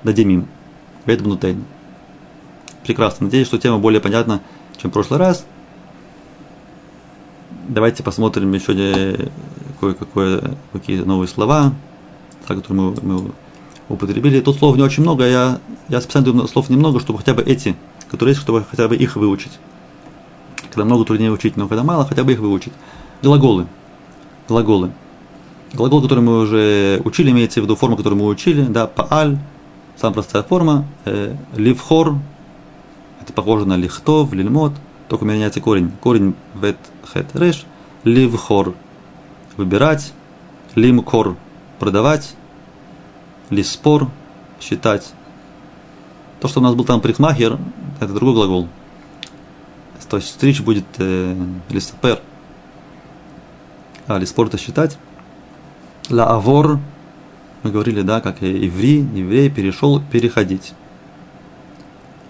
дадим им. Вет бнотейну. Прекрасно. Надеюсь, что тема более понятна чем в прошлый раз. Давайте посмотрим еще кое-какое, какие новые слова, которые мы, мы употребили. Тут слов не очень много, я, я специально думаю слов немного, чтобы хотя бы эти, которые есть, чтобы хотя бы их выучить. Когда много труднее учить, но когда мало, хотя бы их выучить. Глаголы. Глаголы. Глагол, который мы уже учили, имеется в виду форма, которую мы учили, да, пааль, самая простая форма, э, ливхор, это похоже на лихтов, лильмот, только меняется корень. Корень вет хет реш, ливхор – выбирать, лимкор – продавать, лиспор – считать. То, что у нас был там прихмахер, это другой глагол. То есть стричь будет э, лисапер. а ли спорта считать. Ла авор, мы говорили, да, как и иври, еврей перешел переходить.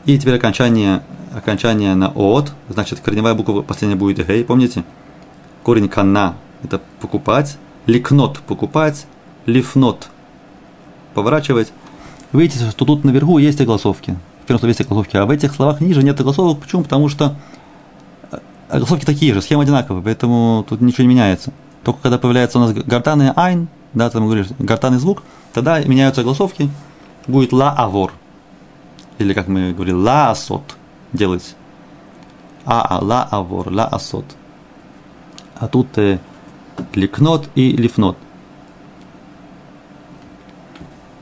И теперь окончание, окончание на от, значит, корневая буква последняя будет гей, помните? Корень кана – это покупать, ликнот – покупать, лифнот – поворачивать. Видите, что тут наверху есть огласовки. В первом слове есть огласовки, а в этих словах ниже нет огласовок. Почему? Потому что огласовки такие же, схема одинаковая, поэтому тут ничего не меняется. Только когда появляется у нас гортанный айн, да, там мы говорили, гортанный звук, тогда меняются огласовки, будет ла авор – или как мы говорили, ла асот делать. А, а, ла авор, ла асот. А тут э, ликнот и лифнот.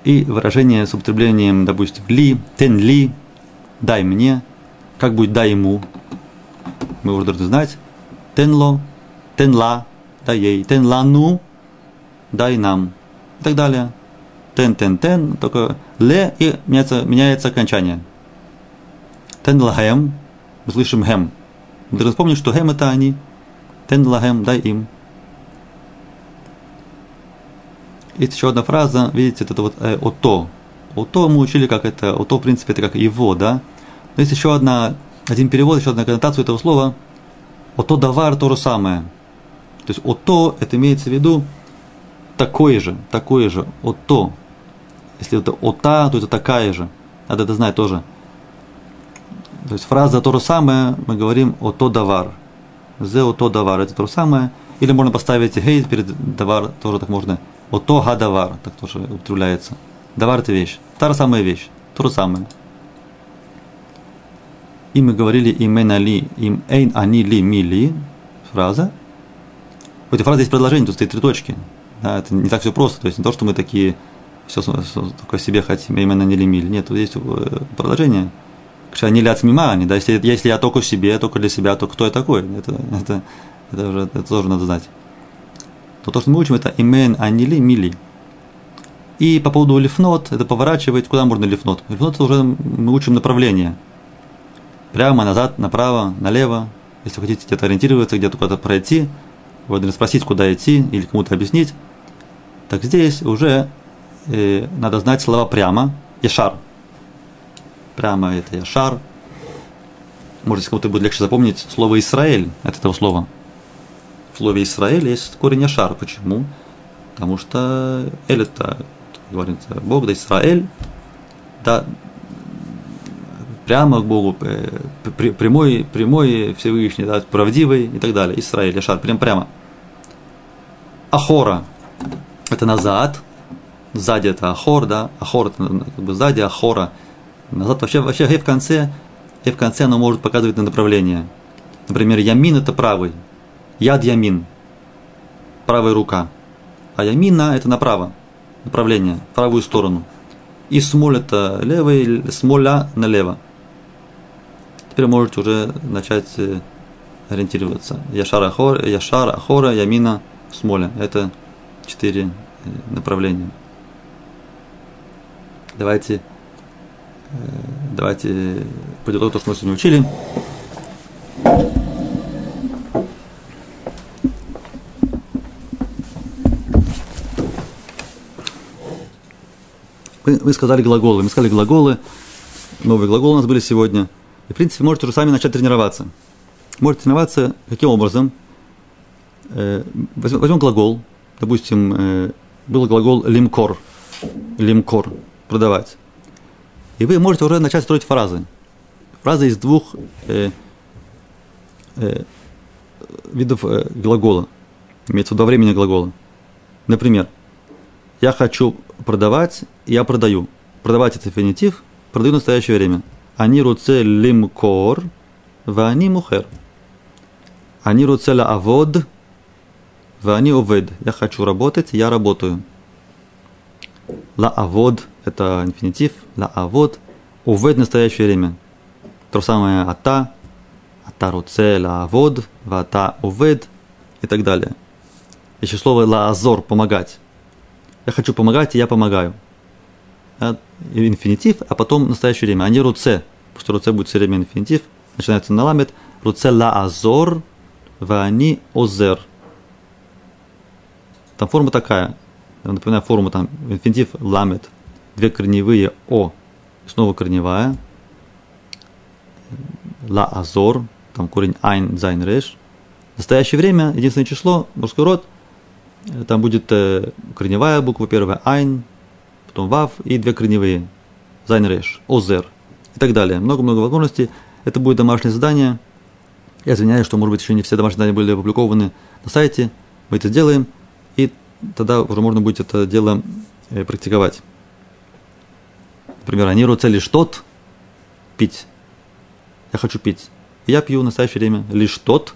И выражение с употреблением, допустим, ли, тен ли, дай мне, как будет дай ему, мы уже должны знать, тен ло, тен ла, дай ей, тен ла ну, дай нам, и так далее тен, тен, тен, только ле и меняется, меняется окончание. Тен лагем, мы слышим хем. Мы должны вспомнить, что хем это они. Тен лагем, дай им. Есть еще одна фраза, видите, это вот э, ото. Ото мы учили, как это, ото, в принципе, это как его, да. Но есть еще одна, один перевод, еще одна коннотация этого слова. Ото давар то же самое. То есть ото, это имеется в виду такое же, такое же, ото. Если это ота, то это такая же. Надо это знать тоже. То есть фраза то же самое, мы говорим ото давар. Зе ото давар, это то же самое. Или можно поставить гей перед давар, тоже так можно. Ото гадавар, так тоже употребляется. Давар это вещь. Та же самая вещь. То же самое. И мы говорили имена ли, им эйн они ли ми ли. Фраза. В этой фразе есть предложение, тут стоит три точки. Да, это не так все просто. То есть не то, что мы такие все только себе хотим, именно не лимили. Нет, тут есть э, продолжение. Они ляц мимани, да, если, если я только себе, только для себя, то кто я такой? Это, это, это, уже, это тоже надо знать. То, то, что мы учим, это имен анили мили. И по поводу лифнот, это поворачивать, куда можно лифнот? Лифнот уже мы учим направление. Прямо, назад, направо, налево. Если хотите где-то ориентироваться, где-то куда-то пройти, вы должны спросить, куда идти, или кому-то объяснить. Так здесь уже э, надо знать слова прямо. Яшар. Прямо это Яшар. Может, кому-то будет легче запомнить слово Израиль от этого слова. В слове Израиль есть корень Яшар. Почему? Потому что Эль это, говорится, Бог, да Израиль, да, прямо к Богу, прямой, прямой Всевышний, да, правдивый и так далее. Израиль, Яшар, прям прямо. Ахора – это назад, сзади это ахор, да, ахор это как бы сзади, ахора назад. Вообще, вообще гей в конце, гей в конце оно может показывать на направление. Например, ямин это правый, яд ямин, правая рука, а ямина это направо, направление, правую сторону. И смоль это левый, смоля налево. Теперь можете уже начать э, ориентироваться. Яшар ахор, яшар ахора, ямина, смоля. Это четыре э, направления. Давайте, э, давайте подытожим то, что мы сегодня учили. Вы сказали глаголы. Мы сказали глаголы. Новые глаголы у нас были сегодня. И, в принципе, можете уже сами начать тренироваться. Можете тренироваться каким образом? Э, возьмем глагол. Допустим, э, был глагол лимкор. Лимкор продавать. И вы можете уже начать строить фразы. Фразы из двух э, э, видов э, глагола. Имеется в виду времени глагола. Например, я хочу продавать, я продаю. Продавать это финитив, продаю в настоящее время. Они руце лимкор, вани мухер. Они руце ла авод, вани овед. Я хочу работать, я работаю. Ла авод это инфинитив, ла авод, увед настоящее время. То же самое ата, ата руце ла авод, вата увед и так далее. Еще слово ла азор, помогать. Я хочу помогать, и я помогаю. Инфинитив, а потом настоящее время. Они руце, что רוצה будет все время инфинитив, начинается на למד, רוצה לעזור, а אני עוזר. Там форма такая. Напоминаю, форма там инфинитив למד. Две корневые о. Снова корневая. לעזור. Там корень עין, זין, ריש. В настоящее время единственное число, мужской род, там будет э, корневая буква первая עין, потом וו и две корневые זין, ריש, עוזר и так далее. Много-много возможностей. Это будет домашнее задание. Я извиняюсь, что, может быть, еще не все домашние задания были опубликованы на сайте. Мы это сделаем, и тогда уже можно будет это дело э, практиковать. Например, אני רוצה לשתות, пить. Я хочу пить. Я пью в настоящее время לשתות,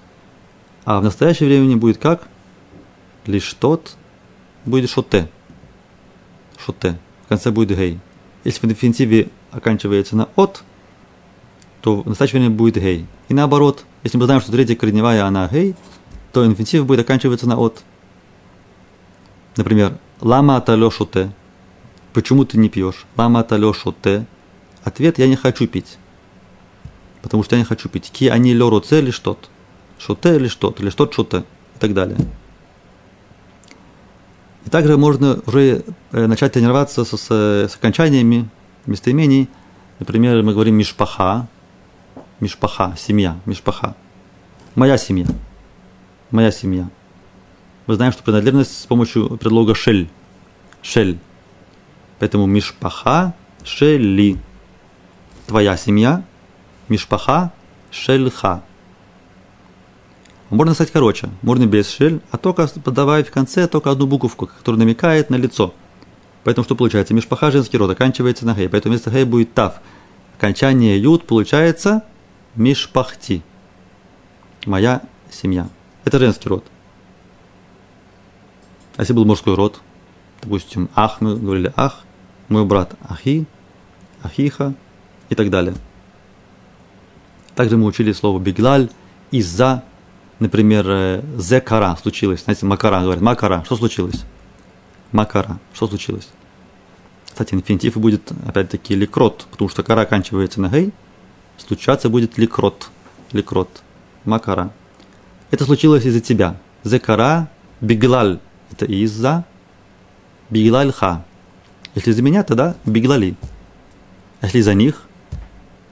а в настоящее время будет как? Лишь тот будет шоте. Шоте. В конце будет гей. Если в инфинитиве оканчивается на от, то время будет гей. И наоборот, если мы знаем, что третья корневая она гей, то инфинитив будет оканчиваться на от. Например, лама аталешуте. Почему ты не пьешь? Лама аталешуте. Ответ я не хочу пить. Потому что я не хочу пить. Ки они леруце или что-то. Или что-то, или что-то шуте. И так далее. И также можно уже э, начать тренироваться с, с, с окончаниями местоимений. Например, мы говорим мишпаха, мишпаха, семья, мишпаха. Моя семья. Моя семья. Мы знаем, что принадлежность с помощью предлога шель. Шель. Поэтому мишпаха, шели. Твоя семья, мишпаха, шельха. Можно стать короче, можно без шель, а только подавая в конце только одну буковку, которая намекает на лицо. Поэтому что получается? Мишпаха женский род оканчивается на хей, поэтому вместо хей будет тав. Окончание ют получается мишпахти. Моя семья. Это женский род. А если был мужской род, допустим, ах, мы говорили ах, мой брат ахи, ахиха и так далее. Также мы учили слово биглаль, из-за, например, зекара случилось. Знаете, макара говорят, макара, что случилось? Макара, что случилось? Кстати, инфинитив будет, опять-таки, ликрот, потому что кара оканчивается на гей, случаться будет ликрот, ликрот, макара. Это случилось из-за тебя. Зекара, биглаль, это из-за, биглаль ха. Если за меня, тогда биглали. А если за них,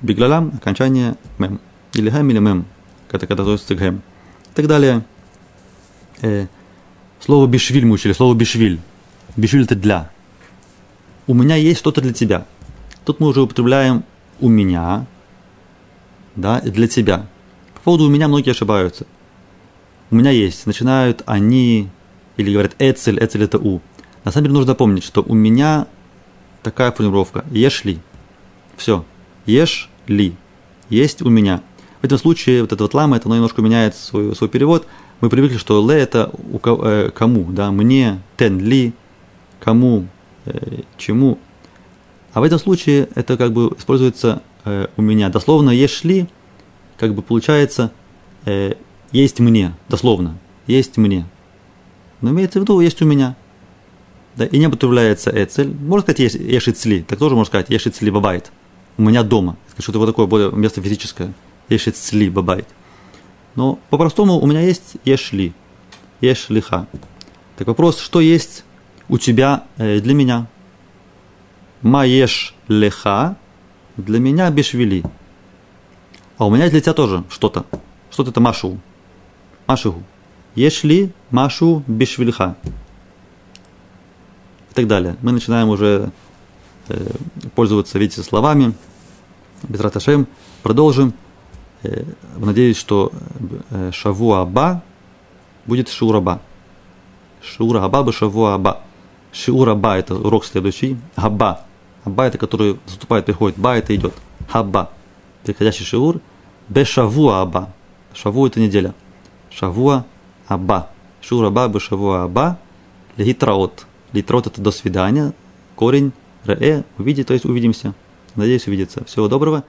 биглалам, окончание мем. Или хэм, или мем, когда, когда относится к хэм. И так далее. Э, слово бишвиль мы учили, слово бишвиль. Бишвиль это для. У меня есть что-то для тебя. Тут мы уже употребляем у меня, да, и для тебя. По поводу у меня многие ошибаются. У меня есть. Начинают они, или говорят эцель, эцель это у. На самом деле нужно помнить, что у меня такая формулировка. Ешь ли. Все. Ешь ли. Есть у меня. В этом случае вот это вот лама, это оно немножко меняет свой, свой перевод. Мы привыкли, что ле это у, э, кому, да, мне, тен ли, кому, э, чему. А в этом случае это как бы используется э, у меня. Дословно ешь ли, как бы получается э, есть мне, дословно, есть мне. Но имеется в виду есть у меня. Да, и не употребляется эцель. Можно сказать еш, ешицли, так тоже можно сказать ешицли бабайт. У меня дома. Что-то вот такое более место физическое. Ешицли бабайт. Но по-простому у меня есть ешли. Ешлиха. Так вопрос, что есть у тебя э, для меня? Маеш леха для меня бешвили. А у меня для тебя тоже что-то. Что-то это машу. Машигу. Ешли машу бешвильха. И так далее. Мы начинаем уже э, пользоваться, видите, словами. Без раташем. Продолжим. Э, надеюсь, что э, шаву аба будет шураба. Шура аба бы шаву аба. Шиур аба это урок следующий. Аба. Аба это который наступает, приходит. Ба это идет. Хаба. Приходящий шиур. Бешаву аба. Шаву это неделя. Шавуа Аба. Шур Аба Бешавуа Аба. Литраот. Литраот это до свидания. Корень Ре увидеть, то есть увидимся. Надеюсь увидеться. Всего доброго.